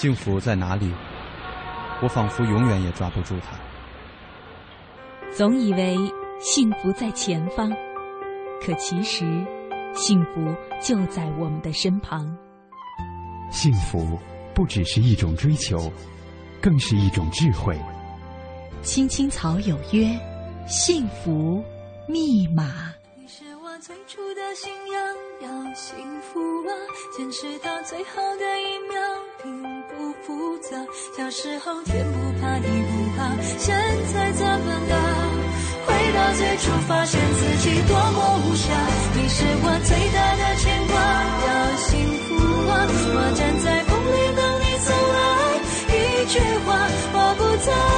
幸福在哪里？我仿佛永远也抓不住它。总以为幸福在前方，可其实幸福就在我们的身旁。幸福不只是一种追求，更是一种智慧。青青草有约，幸福密码。你是我最初的信仰，要幸福啊！坚持到最后的一秒，复杂。小时候天不怕地不怕，现在怎么了？回到最初，发现自己多么无暇。你是我最大的牵挂，要幸福啊！我站在风里等你送来一句话，我不走。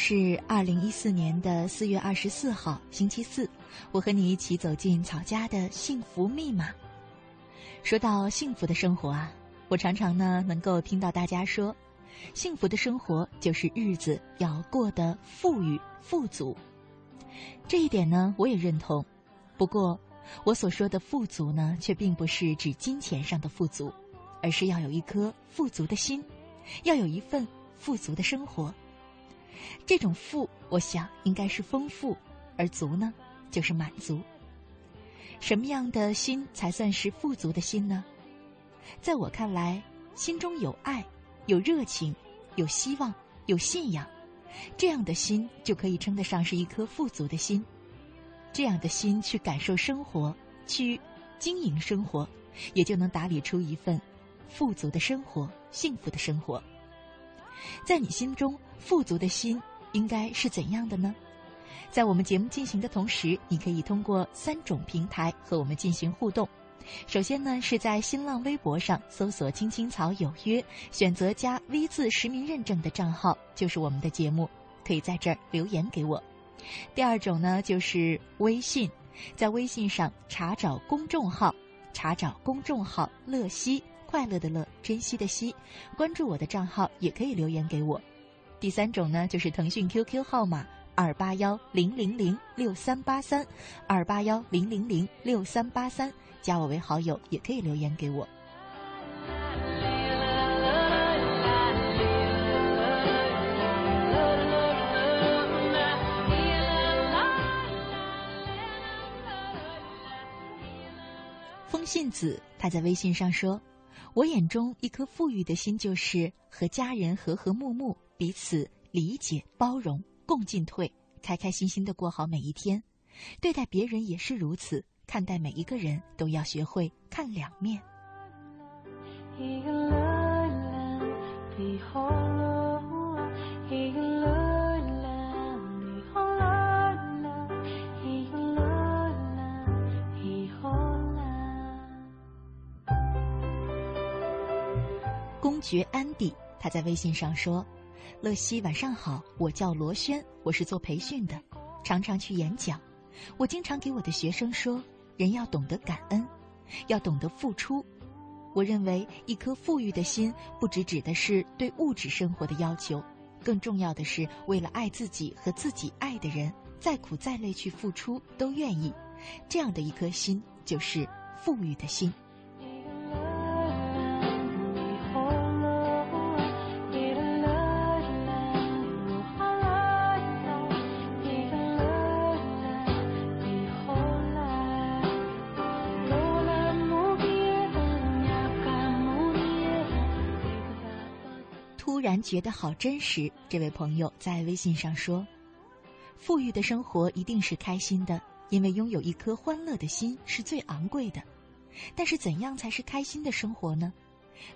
是二零一四年的四月二十四号，星期四。我和你一起走进草家的幸福密码。说到幸福的生活啊，我常常呢能够听到大家说，幸福的生活就是日子要过得富裕富足。这一点呢我也认同。不过，我所说的富足呢，却并不是指金钱上的富足，而是要有一颗富足的心，要有一份富足的生活。这种富，我想应该是丰富，而足呢，就是满足。什么样的心才算是富足的心呢？在我看来，心中有爱、有热情、有希望、有信仰，这样的心就可以称得上是一颗富足的心。这样的心去感受生活，去经营生活，也就能打理出一份富足的生活、幸福的生活。在你心中，富足的心应该是怎样的呢？在我们节目进行的同时，你可以通过三种平台和我们进行互动。首先呢，是在新浪微博上搜索“青青草有约”，选择加 V 字实名认证的账号，就是我们的节目，可以在这儿留言给我。第二种呢，就是微信，在微信上查找公众号，查找公众号“乐西”。快乐的乐，珍惜的惜，关注我的账号也可以留言给我。第三种呢，就是腾讯 QQ 号码二八幺零零零六三八三，二八幺零零零六三八三，加我为好友也可以留言给我。风信子他在微信上说。我眼中一颗富裕的心，就是和家人和和睦睦，彼此理解、包容、共进退，开开心心的过好每一天。对待别人也是如此，看待每一个人都要学会看两面。公爵安迪，他在微信上说：“乐西，晚上好，我叫罗轩，我是做培训的，常常去演讲。我经常给我的学生说，人要懂得感恩，要懂得付出。我认为一颗富裕的心，不只指的是对物质生活的要求，更重要的是为了爱自己和自己爱的人，再苦再累去付出都愿意。这样的一颗心，就是富裕的心。觉得好真实。这位朋友在微信上说：“富裕的生活一定是开心的，因为拥有一颗欢乐的心是最昂贵的。但是，怎样才是开心的生活呢？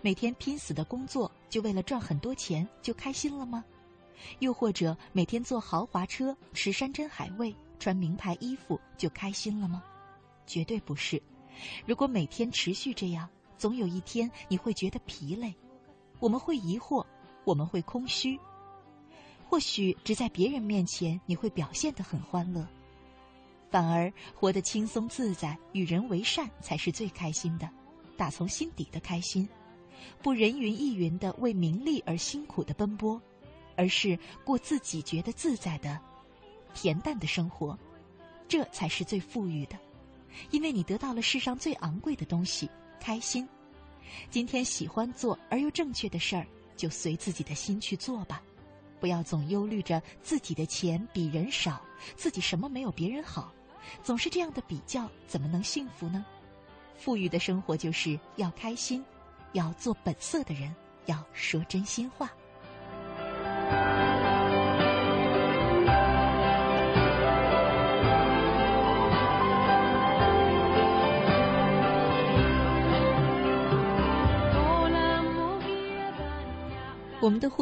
每天拼死的工作，就为了赚很多钱，就开心了吗？又或者每天坐豪华车，吃山珍海味，穿名牌衣服，就开心了吗？绝对不是。如果每天持续这样，总有一天你会觉得疲累，我们会疑惑。”我们会空虚，或许只在别人面前你会表现得很欢乐，反而活得轻松自在、与人为善才是最开心的，打从心底的开心，不人云亦云的为名利而辛苦的奔波，而是过自己觉得自在的、恬淡的生活，这才是最富裕的，因为你得到了世上最昂贵的东西——开心。今天喜欢做而又正确的事儿。就随自己的心去做吧，不要总忧虑着自己的钱比人少，自己什么没有别人好，总是这样的比较，怎么能幸福呢？富裕的生活就是要开心，要做本色的人，要说真心话。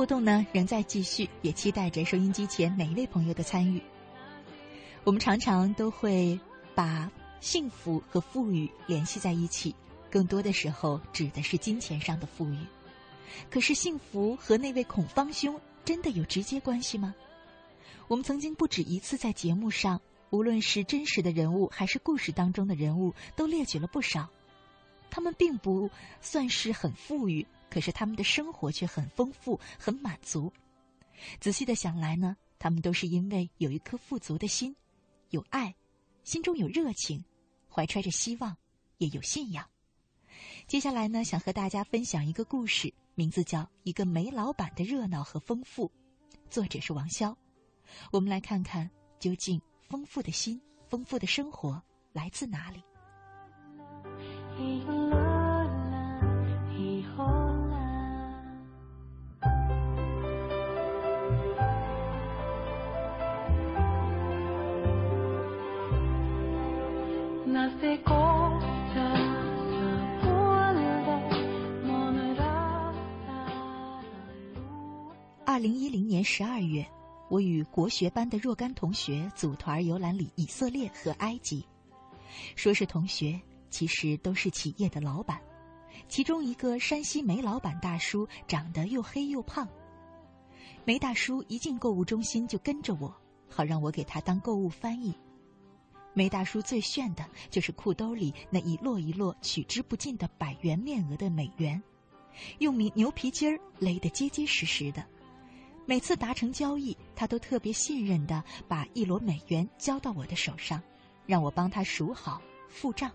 互动呢仍在继续，也期待着收音机前每一位朋友的参与。我们常常都会把幸福和富裕联系在一起，更多的时候指的是金钱上的富裕。可是幸福和那位孔方兄真的有直接关系吗？我们曾经不止一次在节目上，无论是真实的人物还是故事当中的人物，都列举了不少。他们并不算是很富裕。可是他们的生活却很丰富、很满足。仔细的想来呢，他们都是因为有一颗富足的心，有爱，心中有热情，怀揣着希望，也有信仰。接下来呢，想和大家分享一个故事，名字叫《一个煤老板的热闹和丰富》，作者是王潇。我们来看看，究竟丰富的心、丰富的生活来自哪里。二零一零年十二月，我与国学班的若干同学组团游览里以色列和埃及。说是同学，其实都是企业的老板。其中一个山西煤老板大叔长得又黑又胖。煤大叔一进购物中心就跟着我，好让我给他当购物翻译。梅大叔最炫的就是裤兜里那一摞一摞取之不尽的百元面额的美元，用米牛皮筋儿勒得结结实实的。每次达成交易，他都特别信任的把一摞美元交到我的手上，让我帮他数好付账。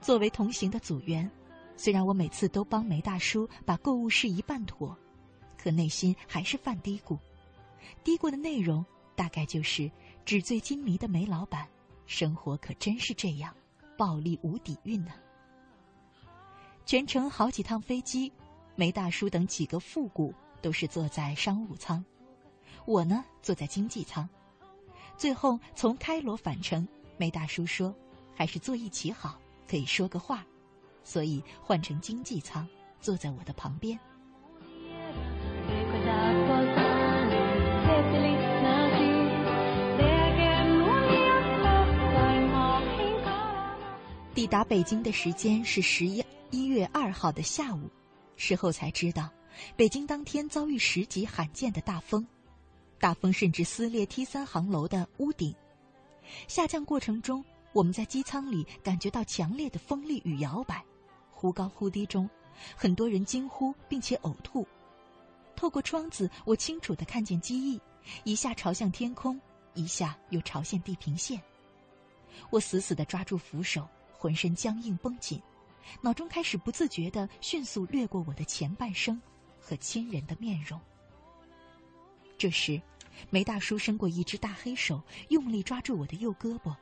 作为同行的组员，虽然我每次都帮梅大叔把购物事宜办妥，可内心还是犯嘀咕。嘀咕的内容大概就是。纸醉金迷的煤老板，生活可真是这样，暴利无底蕴呢。全程好几趟飞机，梅大叔等几个副股都是坐在商务舱，我呢坐在经济舱。最后从开罗返程，梅大叔说还是坐一起好，可以说个话，所以换成经济舱，坐在我的旁边。抵达北京的时间是十一一月二号的下午，事后才知道，北京当天遭遇十级罕见的大风，大风甚至撕裂 T 三航楼的屋顶。下降过程中，我们在机舱里感觉到强烈的风力与摇摆，忽高忽低中，很多人惊呼并且呕吐。透过窗子，我清楚的看见机翼，一下朝向天空，一下又朝向地平线。我死死的抓住扶手，浑身僵硬绷紧，脑中开始不自觉的迅速掠过我的前半生和亲人的面容。这时，梅大叔伸过一只大黑手，用力抓住我的右胳膊。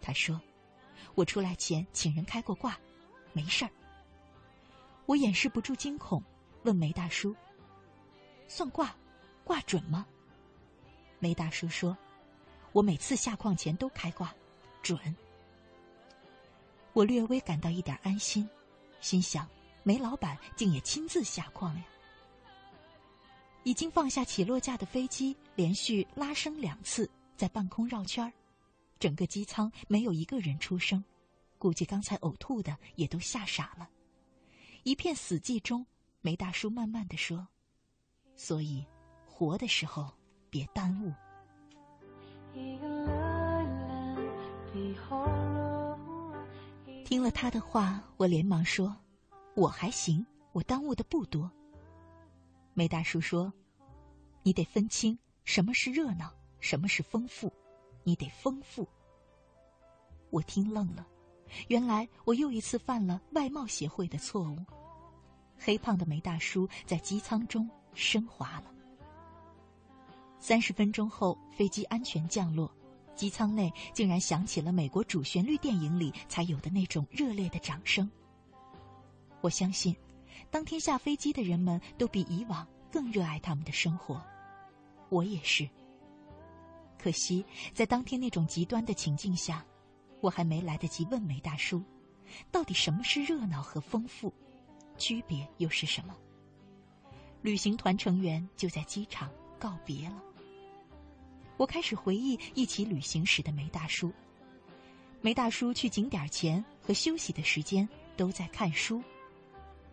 他说：“我出来前请人开过卦，没事儿。”我掩饰不住惊恐，问梅大叔：“算卦，卦准吗？”梅大叔说：“我每次下矿前都开卦，准。”我略微感到一点安心，心想：梅老板竟也亲自下矿呀。已经放下起落架的飞机，连续拉升两次，在半空绕圈儿，整个机舱没有一个人出声，估计刚才呕吐的也都吓傻了。一片死寂中，梅大叔慢慢的说：“所以，活的时候别耽误。”听了他的话，我连忙说：“我还行，我耽误的不多。”梅大叔说：“你得分清什么是热闹，什么是丰富，你得丰富。”我听愣了，原来我又一次犯了外贸协会的错误。黑胖的梅大叔在机舱中升华了。三十分钟后，飞机安全降落，机舱内竟然响起了美国主旋律电影里才有的那种热烈的掌声。我相信。当天下飞机的人们都比以往更热爱他们的生活，我也是。可惜在当天那种极端的情境下，我还没来得及问梅大叔，到底什么是热闹和丰富，区别又是什么？旅行团成员就在机场告别了。我开始回忆一起旅行时的梅大叔。梅大叔去景点前和休息的时间都在看书。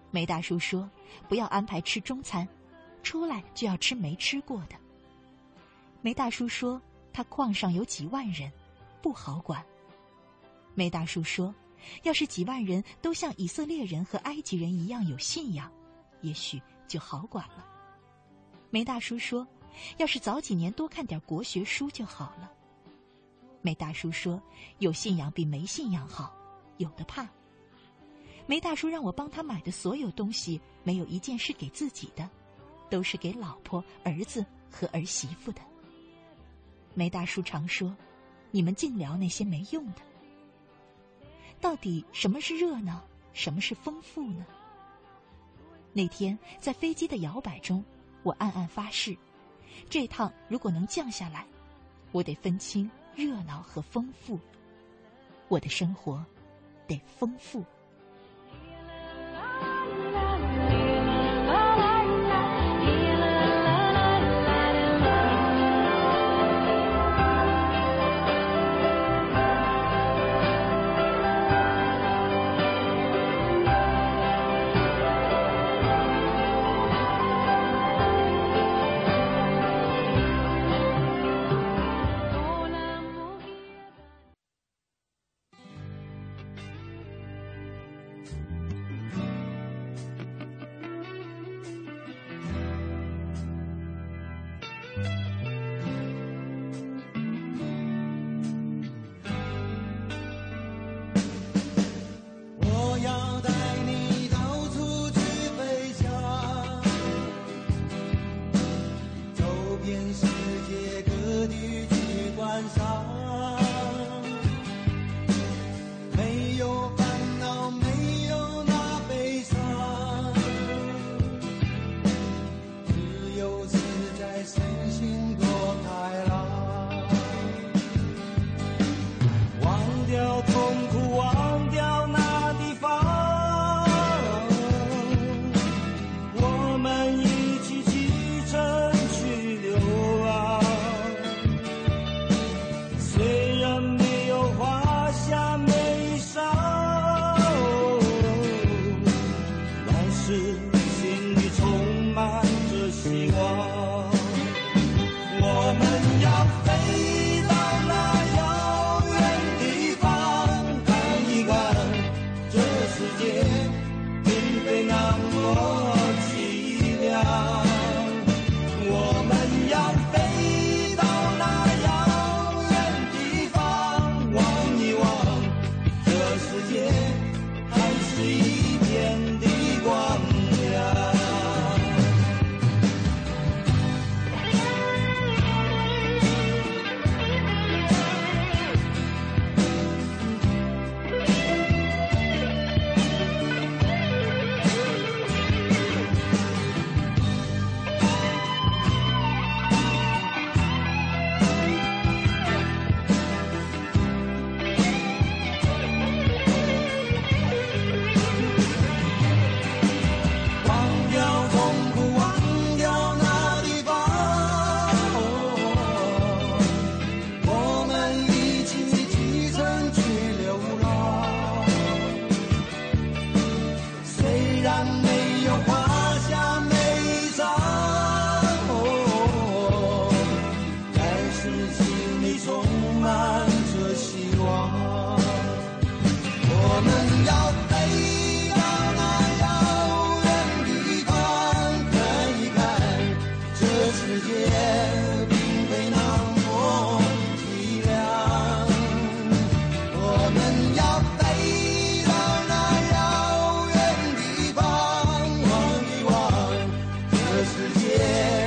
梅大叔说：“不要安排吃中餐，出来就要吃没吃过的。”梅大叔说：“他矿上有几万人，不好管。”梅大叔说：“要是几万人都像以色列人和埃及人一样有信仰，也许就好管了。”梅大叔说：“要是早几年多看点国学书就好了。”梅大叔说：“有信仰比没信仰好，有的怕。”梅大叔让我帮他买的所有东西，没有一件是给自己的，都是给老婆、儿子和儿媳妇的。梅大叔常说：“你们净聊那些没用的。”到底什么是热闹，什么是丰富呢？那天在飞机的摇摆中，我暗暗发誓：这趟如果能降下来，我得分清热闹和丰富，我的生活得丰富。希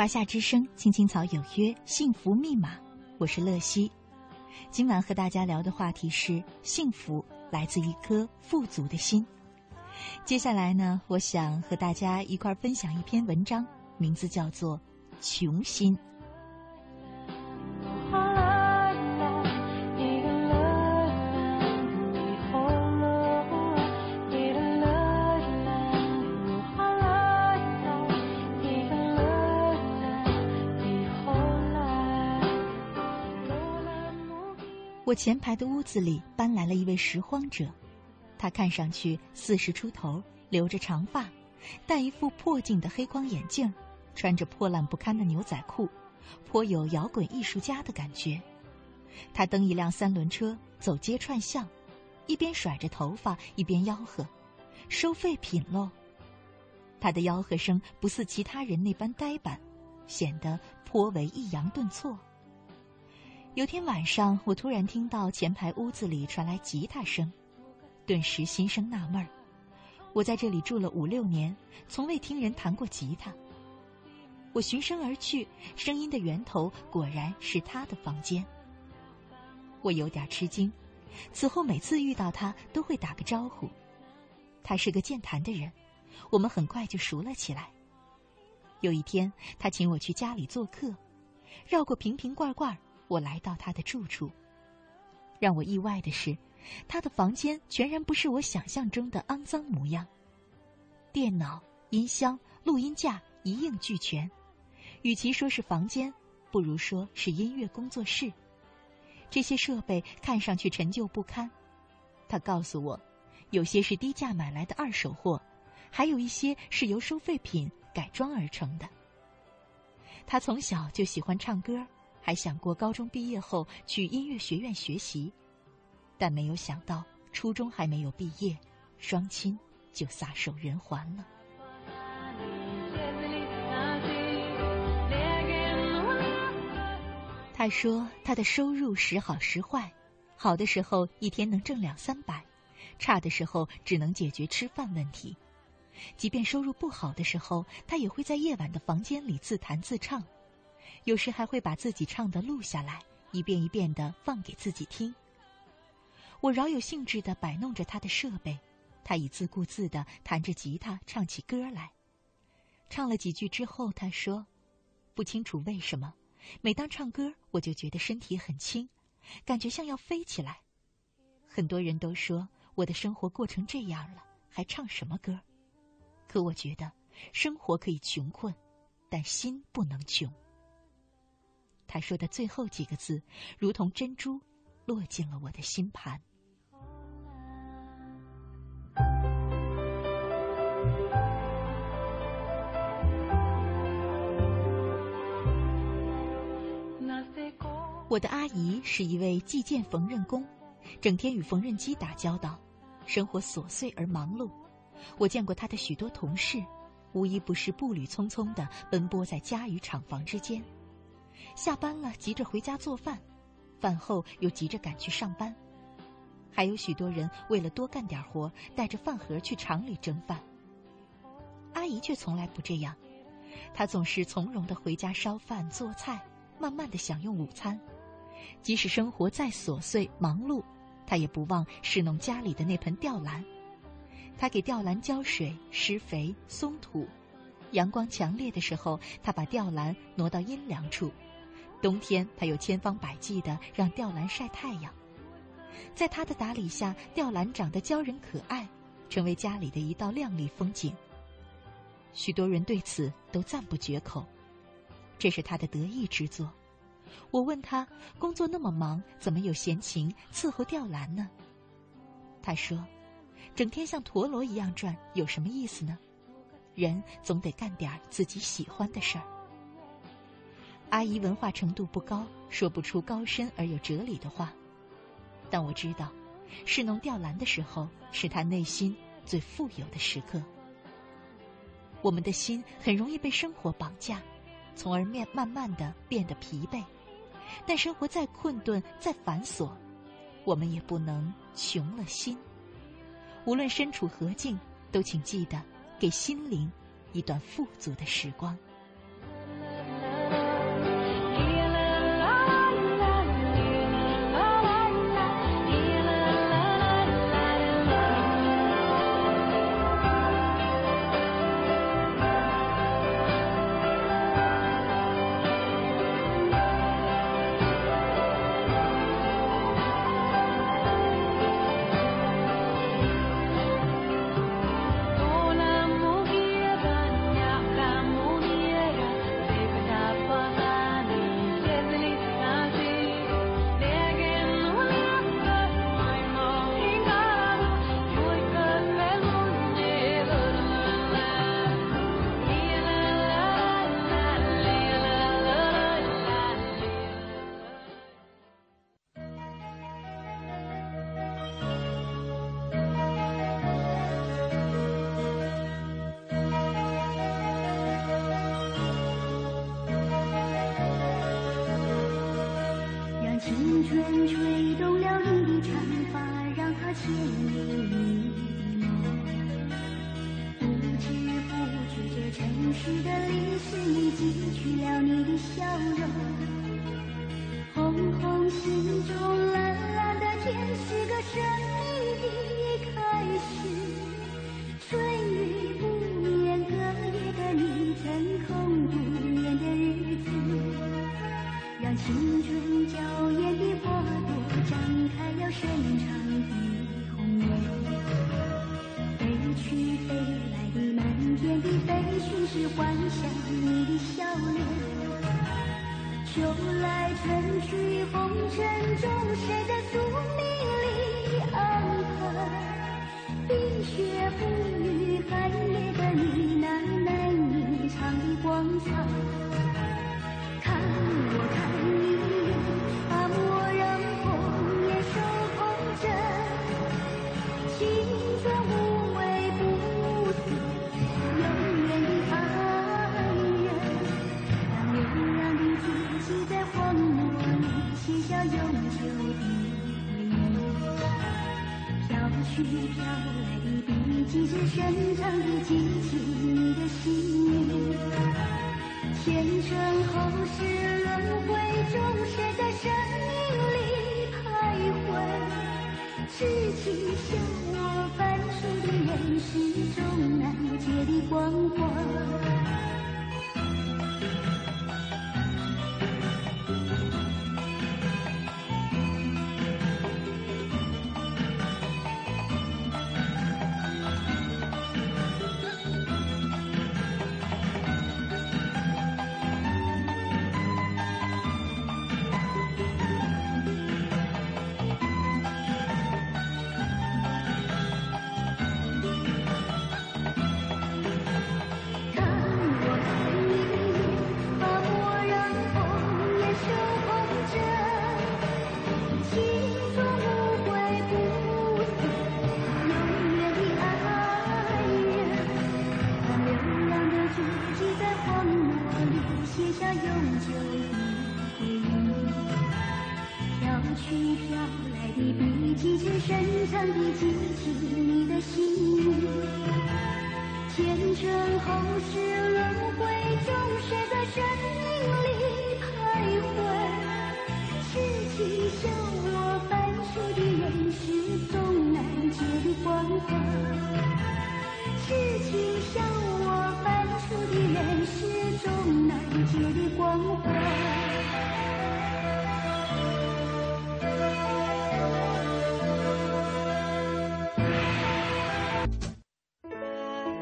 华夏之声，青青草有约，幸福密码。我是乐西，今晚和大家聊的话题是：幸福来自一颗富足的心。接下来呢，我想和大家一块儿分享一篇文章，名字叫做《穷心》。我前排的屋子里搬来了一位拾荒者，他看上去四十出头，留着长发，戴一副破镜的黑框眼镜，穿着破烂不堪的牛仔裤，颇有摇滚艺术家的感觉。他蹬一辆三轮车走街串巷，一边甩着头发一边吆喝：“收废品喽！”他的吆喝声不似其他人那般呆板，显得颇为抑扬顿挫。有天晚上，我突然听到前排屋子里传来吉他声，顿时心生纳闷儿。我在这里住了五六年，从未听人弹过吉他。我循声而去，声音的源头果然是他的房间。我有点吃惊，此后每次遇到他都会打个招呼。他是个健谈的人，我们很快就熟了起来。有一天，他请我去家里做客，绕过瓶瓶罐罐，我来到他的住处。让我意外的是，他的房间全然不是我想象中的肮脏模样。电脑、音箱、录音架一应俱全，与其说是房间，不如说是音乐工作室。这些设备看上去陈旧不堪。他告诉我，有些是低价买来的二手货，还有一些是由收废品改装而成的。他从小就喜欢唱歌，还想过高中毕业后去音乐学院学习，但没有想到初中还没有毕业，双亲就撒手人寰了。他说：“他的收入时好时坏，好的时候一天能挣两三百，差的时候只能解决吃饭问题。即便收入不好的时候，他也会在夜晚的房间里自弹自唱，有时还会把自己唱的录下来，一遍一遍的放给自己听。我饶有兴致的摆弄着他的设备，他已自顾自的弹着吉他唱起歌来。唱了几句之后，他说：不清楚为什么。”每当唱歌，我就觉得身体很轻，感觉像要飞起来。很多人都说我的生活过成这样了，还唱什么歌？可我觉得生活可以穷困，但心不能穷。他说的最后几个字，如同珍珠，落进了我的心盘。我的阿姨是一位计件缝纫工，整天与缝纫机打交道，生活琐碎而忙碌。我见过她的许多同事，无一不是步履匆匆的奔波在家与厂房之间。下班了急着回家做饭，饭后又急着赶去上班。还有许多人为了多干点活，带着饭盒去厂里蒸饭。阿姨却从来不这样，她总是从容的回家烧饭做菜，慢慢的享用午餐。即使生活再琐碎忙碌，她也不忘侍弄家里的那盆吊兰。她给吊兰浇水、施肥、松土。阳光强烈的时候，她把吊兰挪到阴凉处；冬天，他又千方百计的让吊兰晒太阳。在他的打理下，吊兰长得娇人可爱，成为家里的一道亮丽风景。许多人对此都赞不绝口，这是他的得意之作。我问他工作那么忙，怎么有闲情伺候吊兰呢？他说：“整天像陀螺一样转，有什么意思呢？人总得干点自己喜欢的事儿。”阿姨文化程度不高，说不出高深而有哲理的话，但我知道，侍弄吊兰的时候是他内心最富有的时刻。我们的心很容易被生活绑架，从而面慢慢的变得疲惫。但生活再困顿、再繁琐，我们也不能穷了心。无论身处何境，都请记得给心灵一段富足的时光。Thank you. 深藏的记起你的心。前尘后世轮回中，谁在生命里徘徊？痴情笑我凡俗的人世终难解的关怀。痴情笑我凡俗的人世终难解的关怀。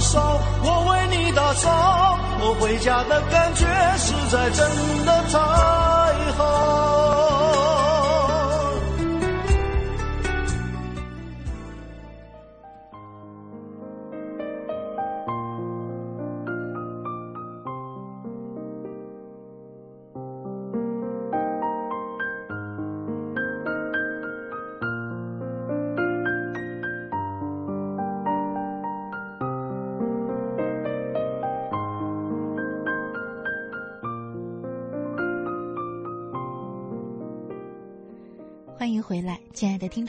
我把饭烧，我为你打扫，我回家的感觉实在真的太好。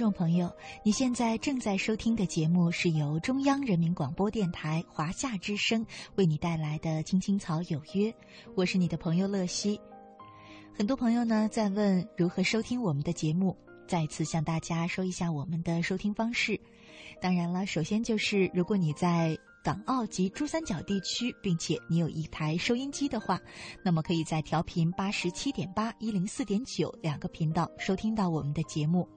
众朋友！你现在正在收听的节目是由中央人民广播电台华夏之声为你带来的《青青草有约》，我是你的朋友乐西。很多朋友呢在问如何收听我们的节目，再次向大家说一下我们的收听方式。当然了，首先就是如果你在港澳及珠三角地区，并且你有一台收音机的话，那么可以在调频八十七点八、一零四点九两个频道收听到我们的节目。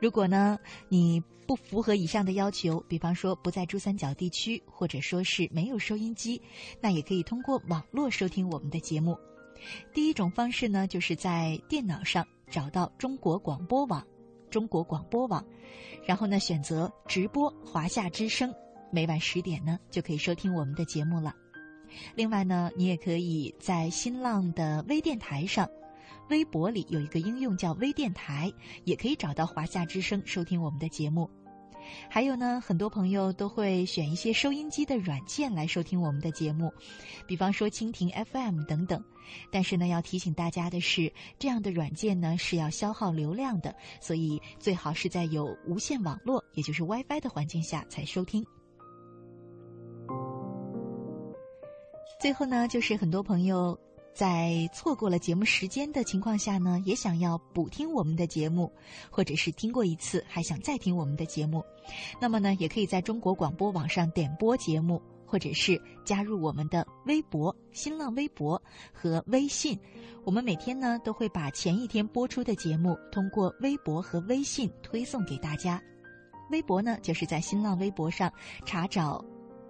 如果呢你不符合以上的要求，比方说不在珠三角地区，或者说是没有收音机，那也可以通过网络收听我们的节目。第一种方式呢，就是在电脑上找到中国广播网，中国广播网，然后呢选择直播华夏之声，每晚十点呢就可以收听我们的节目了。另外呢，你也可以在新浪的微电台上，微博里有一个应用叫微电台，也可以找到华夏之声收听我们的节目。还有呢，很多朋友都会选一些收音机的软件来收听我们的节目，比方说蜻蜓 FM 等等。但是呢，要提醒大家的是，这样的软件呢是要消耗流量的，所以最好是在有无线网络，也就是 WiFi 的环境下才收听。最后呢，就是很多朋友。在错过了节目时间的情况下呢，也想要补听我们的节目，或者是听过一次还想再听我们的节目，那么呢，也可以在中国广播网上点播节目，或者是加入我们的微博、新浪微博和微信。我们每天呢都会把前一天播出的节目通过微博和微信推送给大家。微博呢，就是在新浪微博上查找，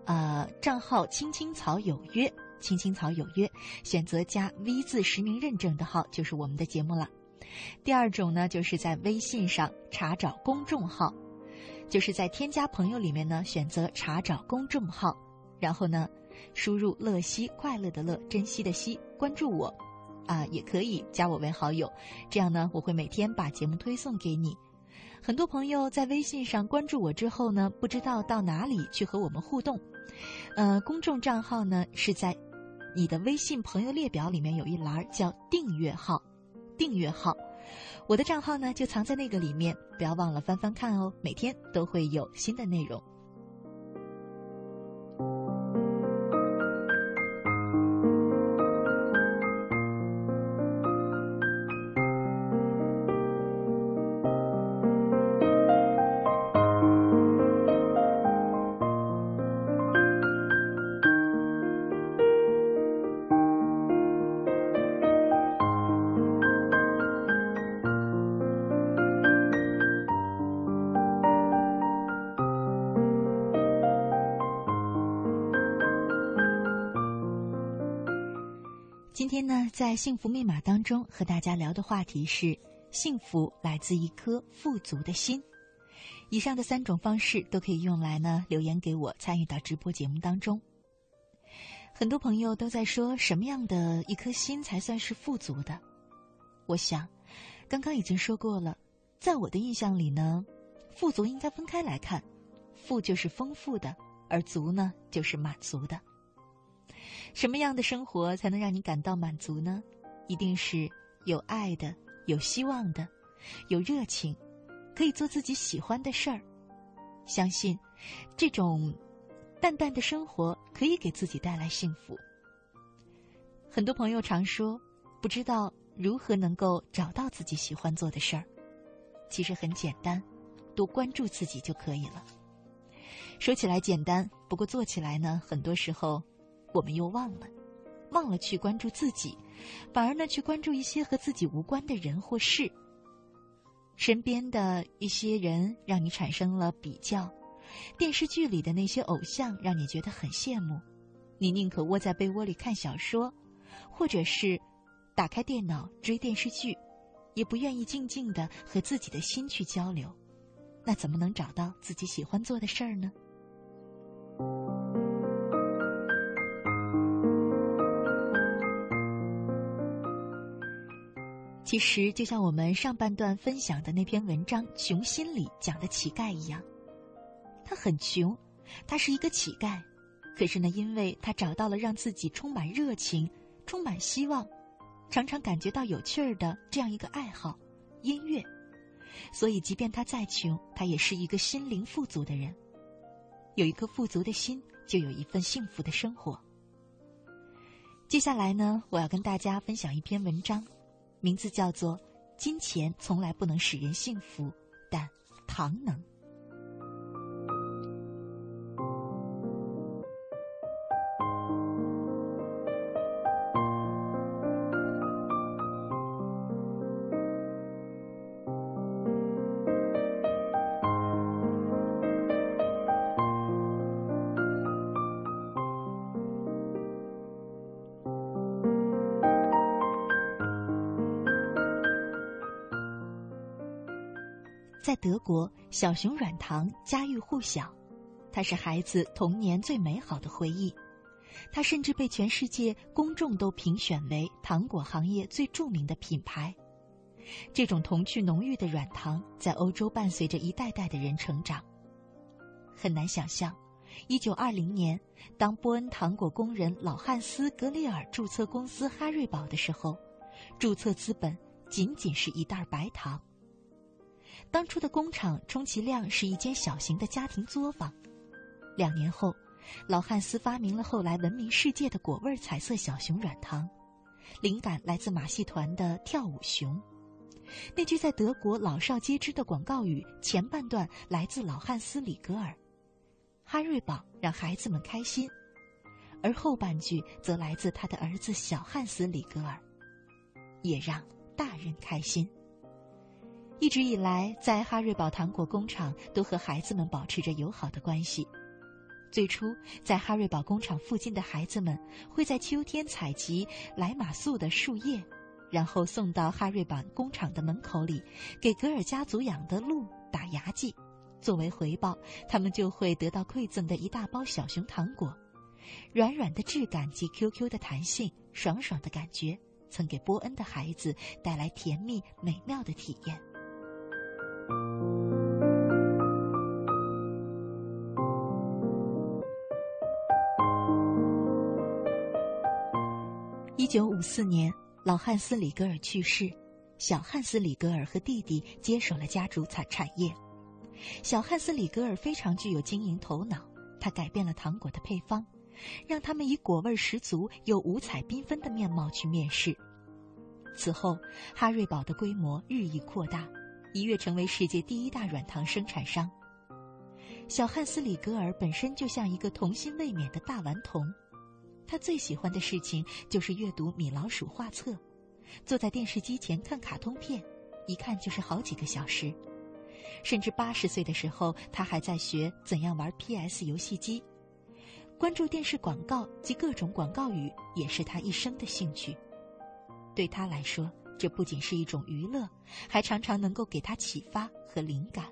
呃，账号“青青草有约”。青青草有约，选择加 V 字实名认证的号就是我们的节目了。第二种呢，就是在微信上查找公众号，就是在添加朋友里面呢选择查找公众号，然后呢输入“乐西”快乐的乐，珍惜的惜，关注我，啊，也可以加我为好友，这样呢我会每天把节目推送给你。很多朋友在微信上关注我之后呢，不知道到哪里去和我们互动，呃，公众账号呢是在。你的微信朋友列表里面有一栏叫订阅号，订阅号，我的账号呢就藏在那个里面，不要忘了翻翻看哦，每天都会有新的内容。在幸福密码当中和大家聊的话题是：幸福来自一颗富足的心。以上的三种方式都可以用来呢留言给我，参与到直播节目当中。很多朋友都在说，什么样的一颗心才算是富足的？我想，刚刚已经说过了，在我的印象里呢，富足应该分开来看，富就是丰富的，而足呢就是满足的。什么样的生活才能让你感到满足呢？一定是有爱的、有希望的、有热情，可以做自己喜欢的事儿。相信这种淡淡的生活可以给自己带来幸福。很多朋友常说不知道如何能够找到自己喜欢做的事儿，其实很简单，多关注自己就可以了。说起来简单，不过做起来呢，很多时候。我们又忘了，忘了去关注自己，反而呢去关注一些和自己无关的人或事。身边的一些人让你产生了比较，电视剧里的那些偶像让你觉得很羡慕，你宁可窝在被窝里看小说，或者是打开电脑追电视剧，也不愿意静静的和自己的心去交流。那怎么能找到自己喜欢做的事儿呢？其实就像我们上半段分享的那篇文章《穷心理》讲的乞丐一样，他很穷，他是一个乞丐，可是呢，因为他找到了让自己充满热情、充满希望、常常感觉到有趣儿的这样一个爱好——音乐，所以即便他再穷，他也是一个心灵富足的人。有一颗富足的心，就有一份幸福的生活。接下来呢，我要跟大家分享一篇文章，名字叫做《金钱从来不能使人幸福，但糖能》。在德国，小熊软糖家喻户晓，它是孩子童年最美好的回忆。它甚至被全世界公众都评选为糖果行业最著名的品牌。这种童趣浓郁的软糖在欧洲伴随着一代代的人成长。很难想象，一九二零年，当波恩糖果工人老汉斯·格里尔注册公司哈瑞堡的时候，注册资本仅仅是一袋白糖。当初的工厂充其量是一间小型的家庭作坊。两年后，老汉斯发明了后来闻名世界的果味彩色小熊软糖，灵感来自马戏团的跳舞熊。那句在德国老少皆知的广告语前半段来自老汉斯·里格尔：“哈瑞堡让孩子们开心。”而后半句则来自他的儿子小汉斯·里格尔：“也让大人开心。”一直以来，在哈瑞堡糖果工厂都和孩子们保持着友好的关系。最初，在哈瑞堡工厂附近的孩子们会在秋天采集莱马素的树叶，然后送到哈瑞堡工厂的门口里，给格尔家族养的鹿打牙祭。作为回报，他们就会得到馈赠的一大包小熊糖果。软软的质感及 QQ 的弹性，爽爽的感觉，曾给波恩的孩子带来甜蜜美妙的体验。一九五四年，老汉斯·里格尔去世，小汉斯·里格尔和弟弟接手了家族产产业。小汉斯·里格尔非常具有经营头脑，他改变了糖果的配方，让他们以果味十足又五彩缤纷的面貌去面世。此后，哈瑞堡的规模日益扩大。一跃成为世界第一大软糖生产商。小汉斯·里格尔本身就像一个童心未泯的大顽童，他最喜欢的事情就是阅读米老鼠画册，坐在电视机前看卡通片，一看就是好几个小时。甚至八十岁的时候，他还在学怎样玩 PS 游戏机。关注电视广告及各种广告语，也是他一生的兴趣。对他来说，这不仅是一种娱乐，还常常能够给他启发和灵感。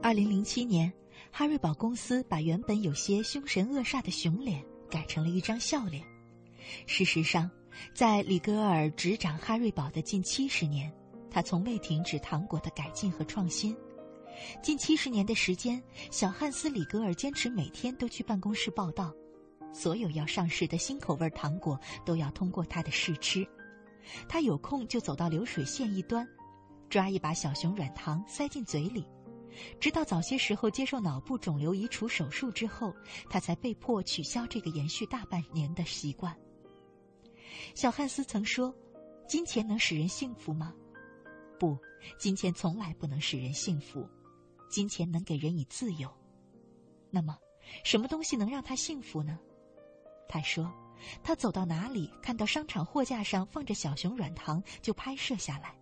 二零零七年，哈瑞堡公司把原本有些凶神恶煞的熊脸改成了一张笑脸。事实上，在里格尔执掌哈瑞堡的近七十年，他从未停止糖果的改进和创新。近七十年的时间，小汉斯·里格尔坚持每天都去办公室报道，所有要上市的新口味糖果都要通过他的试吃。他有空就走到流水线一端，抓一把小熊软糖塞进嘴里，直到早些时候接受脑部肿瘤移除手术之后，他才被迫取消这个延续大半年的习惯。小汉斯曾说：“金钱能使人幸福吗？不，金钱从来不能使人幸福。金钱能给人以自由。那么，什么东西能让他幸福呢？”他说：“他走到哪里，看到商场货架上放着小熊软糖，就拍摄下来。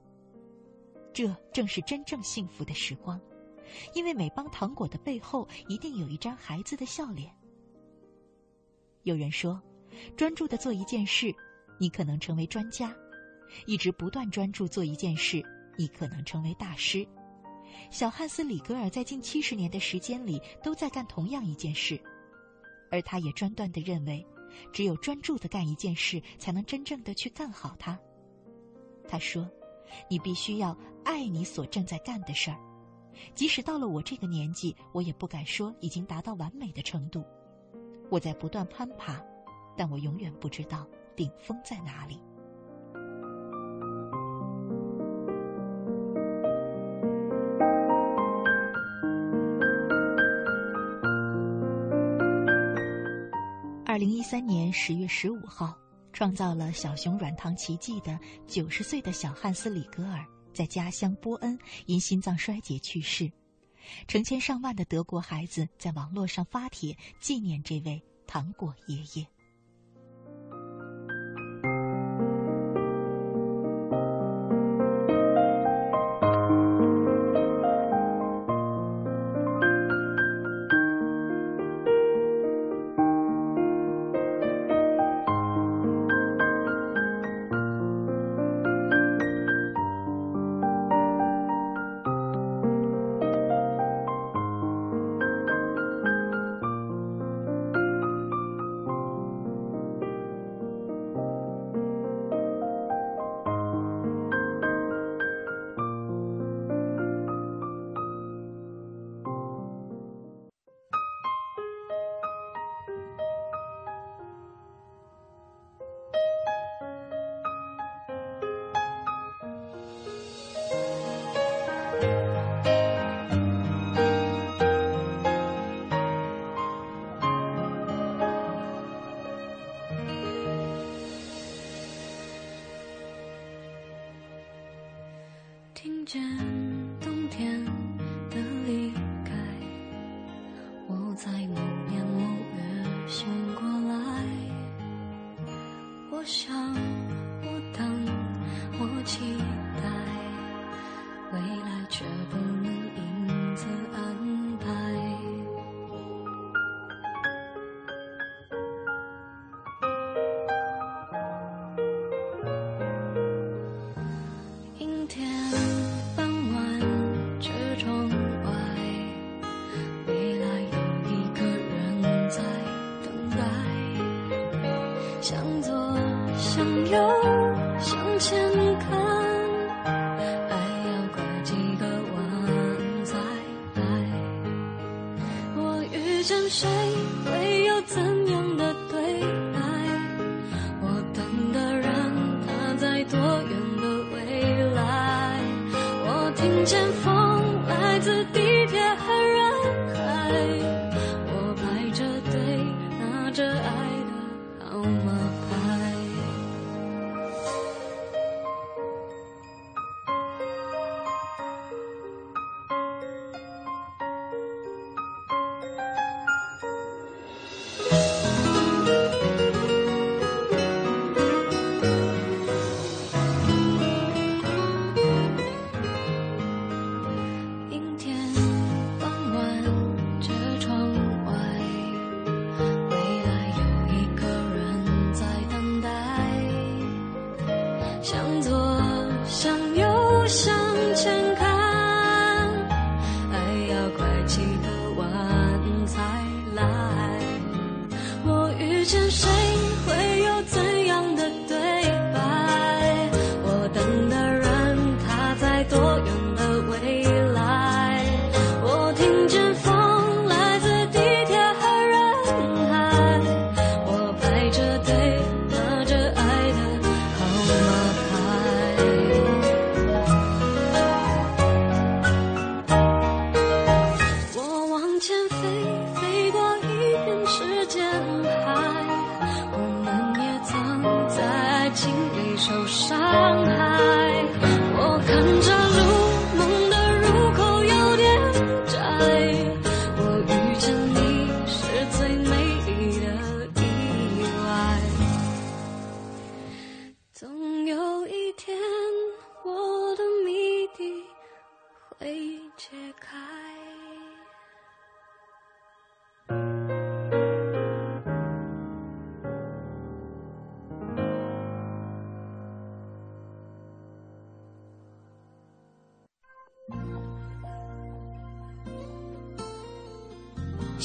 这正是真正幸福的时光，因为每包糖果的背后一定有一张孩子的笑脸。”有人说：“专注的做一件事。”你可能成为专家，一直不断专注做一件事，你可能成为大师。小汉斯·里格尔在近七十年的时间里都在干同样一件事，而他也专断的认为，只有专注的干一件事，才能真正的去干好它。他说：“你必须要爱你所正在干的事儿。即使到了我这个年纪，我也不敢说已经达到完美的程度。我在不断攀爬，但我永远不知道顶峰在哪里。二零一三年十月十五号，创造了小熊软糖奇迹的九十岁的小汉斯·里格尔。在家乡波恩因心脏衰竭去世，成千上万的德国孩子在网络上发帖纪念这位糖果爷爷。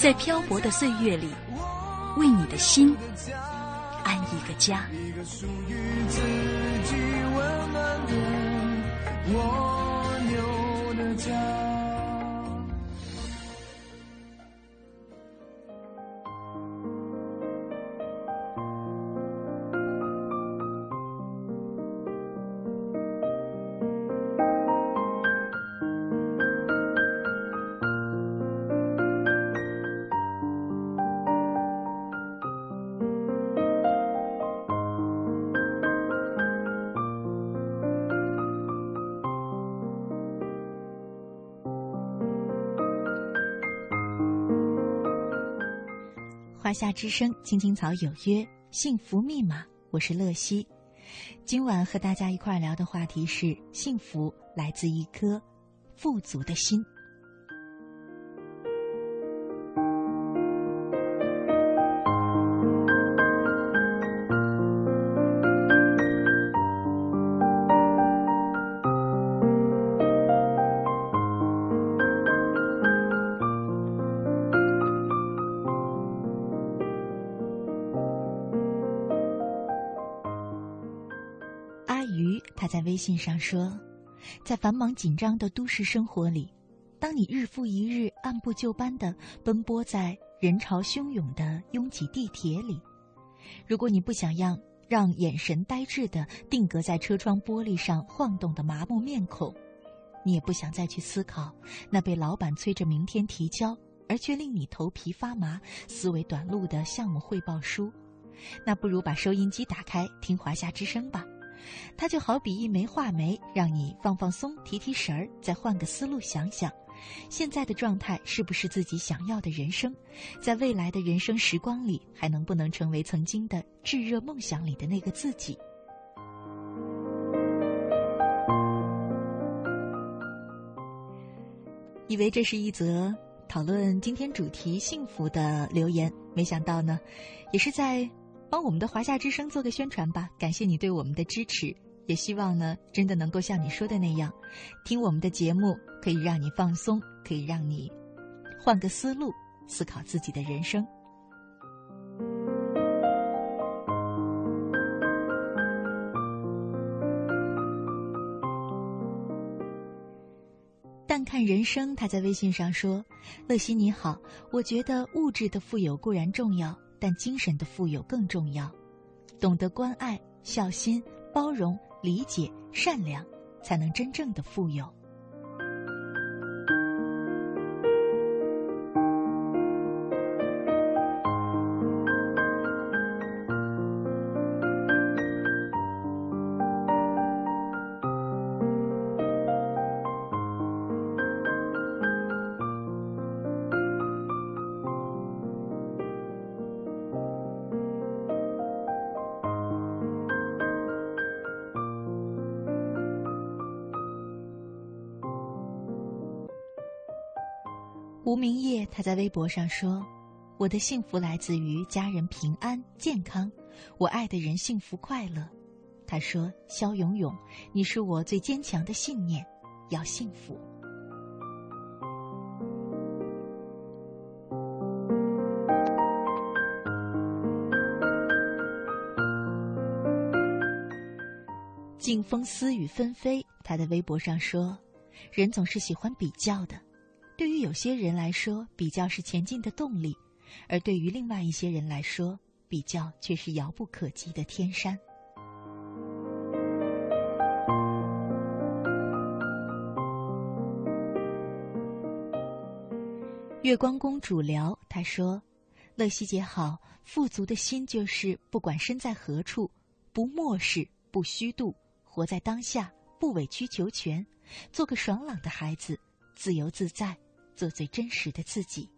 在漂泊的岁月里，为你的心安一个家。一个属于自己温暖的蜗牛的家。夏之声，青青草有约，幸福密码。我是乐西，今晚和大家一块聊的话题是：幸福来自一颗富足的心。微信上说，在繁忙紧张的都市生活里，当你日复一日按部就班的奔波在人潮汹涌的拥挤地铁里，如果你不想让让眼神呆滞的定格在车窗玻璃上晃动的麻木面孔，你也不想再去思考那被老板催着明天提交而却令你头皮发麻、思维短路的项目汇报书，那不如把收音机打开听华夏之声吧。它就好比一枚话梅，让你放放松、提提神儿，再换个思路想想，现在的状态是不是自己想要的人生？在未来的人生时光里，还能不能成为曾经的炙热梦想里的那个自己？以为这是一则讨论今天主题幸福的留言，没想到呢，也是在。帮我们的华夏之声做个宣传吧，感谢你对我们的支持，也希望呢，真的能够像你说的那样，听我们的节目可以让你放松，可以让你换个思路，思考自己的人生。但看人生，他在微信上说：“乐西你好，我觉得物质的富有固然重要。”但精神的富有更重要，懂得关爱、孝心、包容、理解、善良，才能真正的富有。吴明业他在微博上说：“我的幸福来自于家人平安健康，我爱的人幸福快乐。”他说：“肖勇勇，你是我最坚强的信念，要幸福。”静风思雨纷飞，他在微博上说：“人总是喜欢比较的。”对有些人来说，比较是前进的动力；而对于另外一些人来说，比较却是遥不可及的天山。月光公主聊，她说：“乐西姐好，富足的心就是不管身在何处，不漠视，不虚度，活在当下，不委曲求全，做个爽朗的孩子，自由自在。”做最真实的自己。”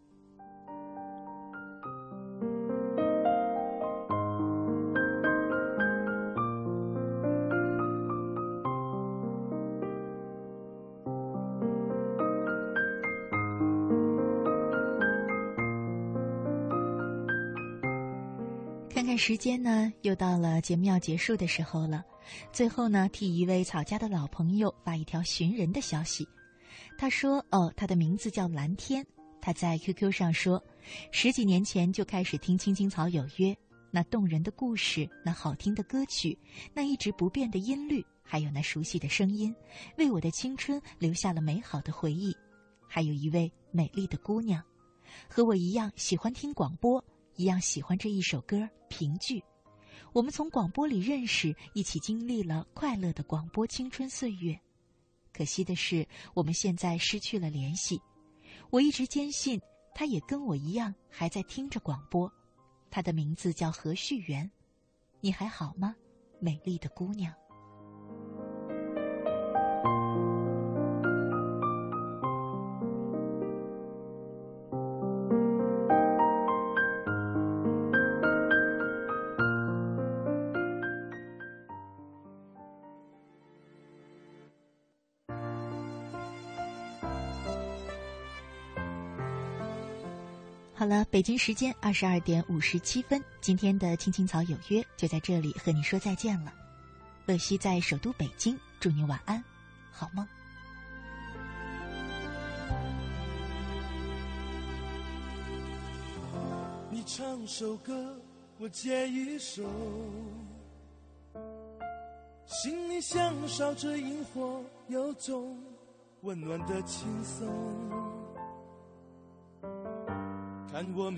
看看时间呢，又到了节目要结束的时候了。最后呢，替一位草家的老朋友发一条寻人的消息。他说：“哦，他的名字叫蓝天。他在 QQ 上说，十几年前就开始听《青青草有约》，那动人的故事，那好听的歌曲，那一直不变的音律，还有那熟悉的声音，为我的青春留下了美好的回忆。还有一位美丽的姑娘，和我一样喜欢听广播。”一样喜欢这一首歌评剧，我们从广播里认识，一起经历了快乐的广播青春岁月。可惜的是，我们现在失去了联系。我一直坚信，他也跟我一样还在听着广播。他的名字叫何旭元，你还好吗，美丽的姑娘？北京时间二十二点五十七分，今天的《青青草有约》就在这里和你说再见了。乐西在首都北京，祝你晚安，好梦。你唱首歌，我接一首，心里像烧着萤火，有种温暖的轻松。看我们。